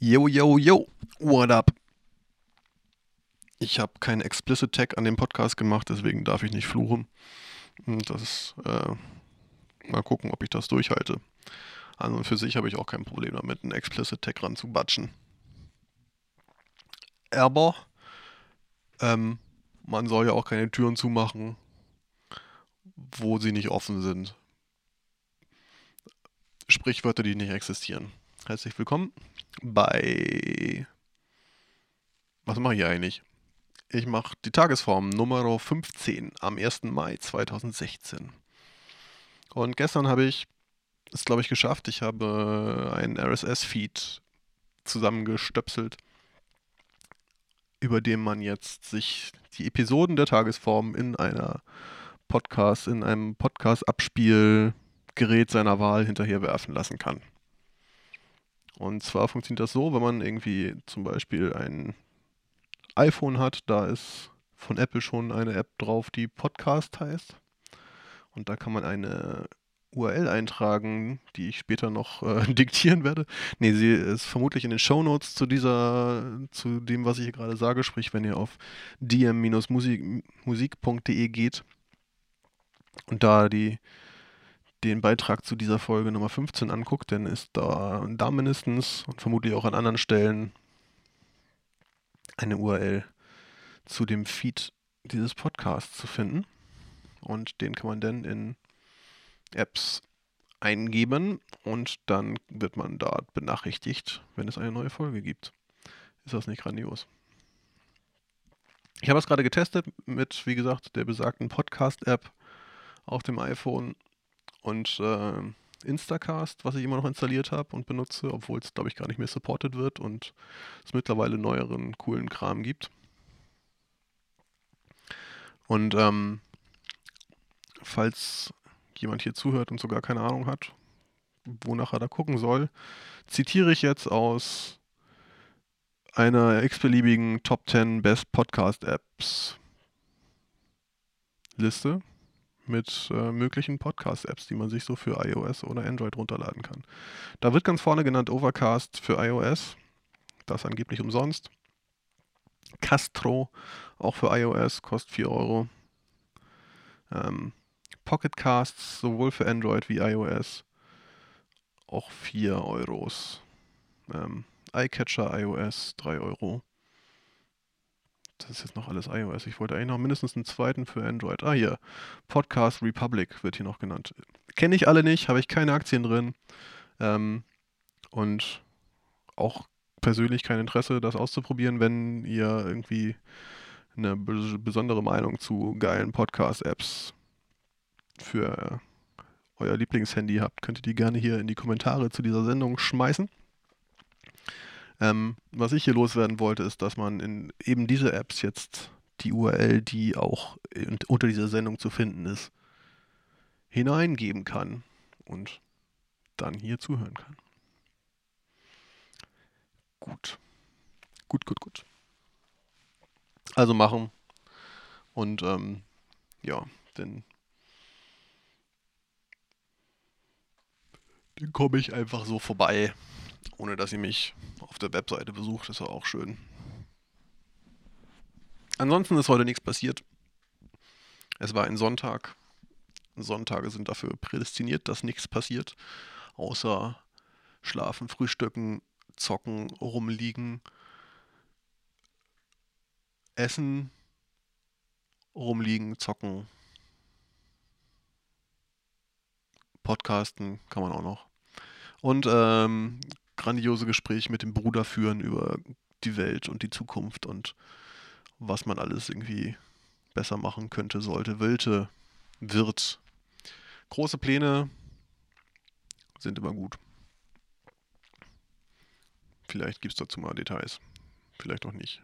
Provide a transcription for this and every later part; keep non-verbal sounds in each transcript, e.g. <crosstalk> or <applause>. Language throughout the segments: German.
Yo, yo, yo, what up? Ich habe keinen Explicit Tag an dem Podcast gemacht, deswegen darf ich nicht fluchen. Das äh, mal gucken, ob ich das durchhalte. An und für sich habe ich auch kein Problem damit, einen Explicit Tag ranzubatschen. Aber ähm, man soll ja auch keine Türen zumachen, wo sie nicht offen sind. Sprichwörter, die nicht existieren. Herzlich willkommen bei. Was mache ich eigentlich? Ich mache die Tagesform Nummer 15 am 1. Mai 2016. Und gestern habe ich es, glaube ich, geschafft. Ich habe einen RSS-Feed zusammengestöpselt, über den man jetzt sich die Episoden der Tagesform in einer Podcast, in einem Podcast-Abspielgerät seiner Wahl hinterher werfen lassen kann. Und zwar funktioniert das so, wenn man irgendwie zum Beispiel ein iPhone hat, da ist von Apple schon eine App drauf, die Podcast heißt. Und da kann man eine URL eintragen, die ich später noch äh, <laughs> diktieren werde. Ne, sie ist vermutlich in den Shownotes zu dieser, zu dem, was ich hier gerade sage. Sprich, wenn ihr auf dm-musik.de geht und da die den Beitrag zu dieser Folge Nummer 15 anguckt, dann ist da, da mindestens und vermutlich auch an anderen Stellen eine URL zu dem Feed dieses Podcasts zu finden. Und den kann man dann in Apps eingeben und dann wird man dort benachrichtigt, wenn es eine neue Folge gibt. Ist das nicht grandios? Ich habe es gerade getestet mit, wie gesagt, der besagten Podcast-App auf dem iPhone und äh, Instacast, was ich immer noch installiert habe und benutze, obwohl es, glaube ich, gar nicht mehr supported wird und es mittlerweile neueren, coolen Kram gibt. Und ähm, falls jemand hier zuhört und sogar keine Ahnung hat, wonach er da gucken soll, zitiere ich jetzt aus einer x-beliebigen Top 10 Best Podcast Apps Liste mit äh, möglichen Podcast-Apps, die man sich so für iOS oder Android runterladen kann. Da wird ganz vorne genannt Overcast für iOS, das angeblich umsonst. Castro, auch für iOS, kostet 4 Euro. Ähm, Pocket Casts, sowohl für Android wie iOS, auch 4 Euros. Ähm, iCatcher iOS 3 Euro. Das ist jetzt noch alles iOS. Ich wollte eigentlich noch mindestens einen zweiten für Android. Ah, hier. Podcast Republic wird hier noch genannt. Kenne ich alle nicht, habe ich keine Aktien drin. Ähm, und auch persönlich kein Interesse, das auszuprobieren, wenn ihr irgendwie eine besondere Meinung zu geilen Podcast-Apps für euer Lieblingshandy habt, könnt ihr die gerne hier in die Kommentare zu dieser Sendung schmeißen. Ähm, was ich hier loswerden wollte, ist, dass man in eben diese Apps jetzt die URL, die auch unter dieser Sendung zu finden ist, hineingeben kann und dann hier zuhören kann. Gut. Gut, gut, gut. Also machen. Und ähm, ja, denn dann komme ich einfach so vorbei ohne dass ihr mich auf der Webseite besucht. Das war auch schön. Ansonsten ist heute nichts passiert. Es war ein Sonntag. Sonntage sind dafür prädestiniert, dass nichts passiert. Außer schlafen, frühstücken, zocken, rumliegen, essen, rumliegen, zocken. Podcasten kann man auch noch. Und ähm, grandiose Gespräche mit dem Bruder führen über die Welt und die Zukunft und was man alles irgendwie besser machen könnte, sollte, wollte, wird. Große Pläne sind immer gut. Vielleicht gibt es dazu mal Details. Vielleicht auch nicht.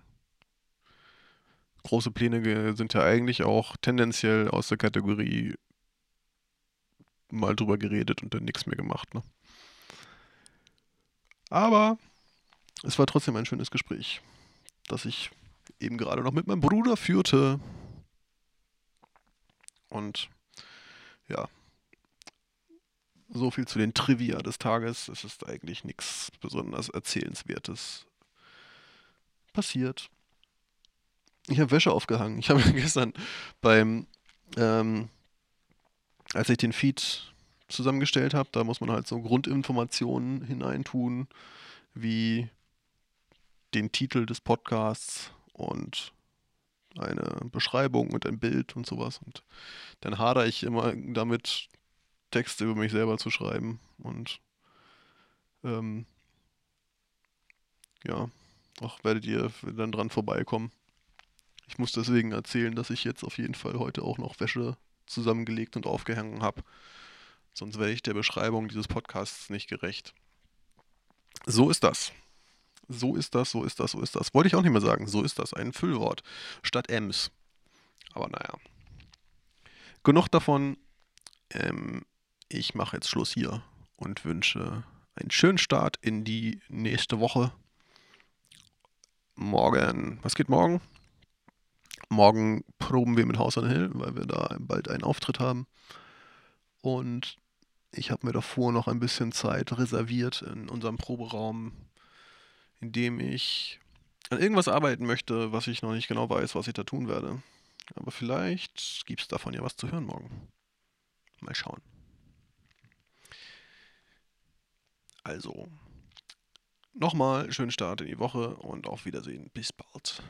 Große Pläne sind ja eigentlich auch tendenziell aus der Kategorie mal drüber geredet und dann nichts mehr gemacht. Ne? Aber es war trotzdem ein schönes Gespräch, das ich eben gerade noch mit meinem Bruder führte. Und ja, so viel zu den Trivia des Tages. Es ist eigentlich nichts besonders Erzählenswertes passiert. Ich habe Wäsche aufgehangen. Ich <laughs> habe gestern beim, ähm, als ich den Feed zusammengestellt habe, da muss man halt so Grundinformationen hineintun, wie den Titel des Podcasts und eine Beschreibung und ein Bild und sowas. Und dann hadere ich immer damit, Texte über mich selber zu schreiben. Und ähm, ja, auch werdet ihr dann dran vorbeikommen. Ich muss deswegen erzählen, dass ich jetzt auf jeden Fall heute auch noch Wäsche zusammengelegt und aufgehangen habe. Sonst werde ich der Beschreibung dieses Podcasts nicht gerecht. So ist das. So ist das, so ist das, so ist das. Wollte ich auch nicht mehr sagen. So ist das. Ein Füllwort statt Ems. Aber naja. Genug davon. Ähm, ich mache jetzt Schluss hier und wünsche einen schönen Start in die nächste Woche. Morgen, was geht morgen? Morgen proben wir mit House on Hill, weil wir da bald einen Auftritt haben. Und ich habe mir davor noch ein bisschen Zeit reserviert in unserem Proberaum, in dem ich an irgendwas arbeiten möchte, was ich noch nicht genau weiß, was ich da tun werde. Aber vielleicht gibt es davon ja was zu hören morgen. Mal schauen. Also, nochmal schönen Start in die Woche und auf Wiedersehen. Bis bald.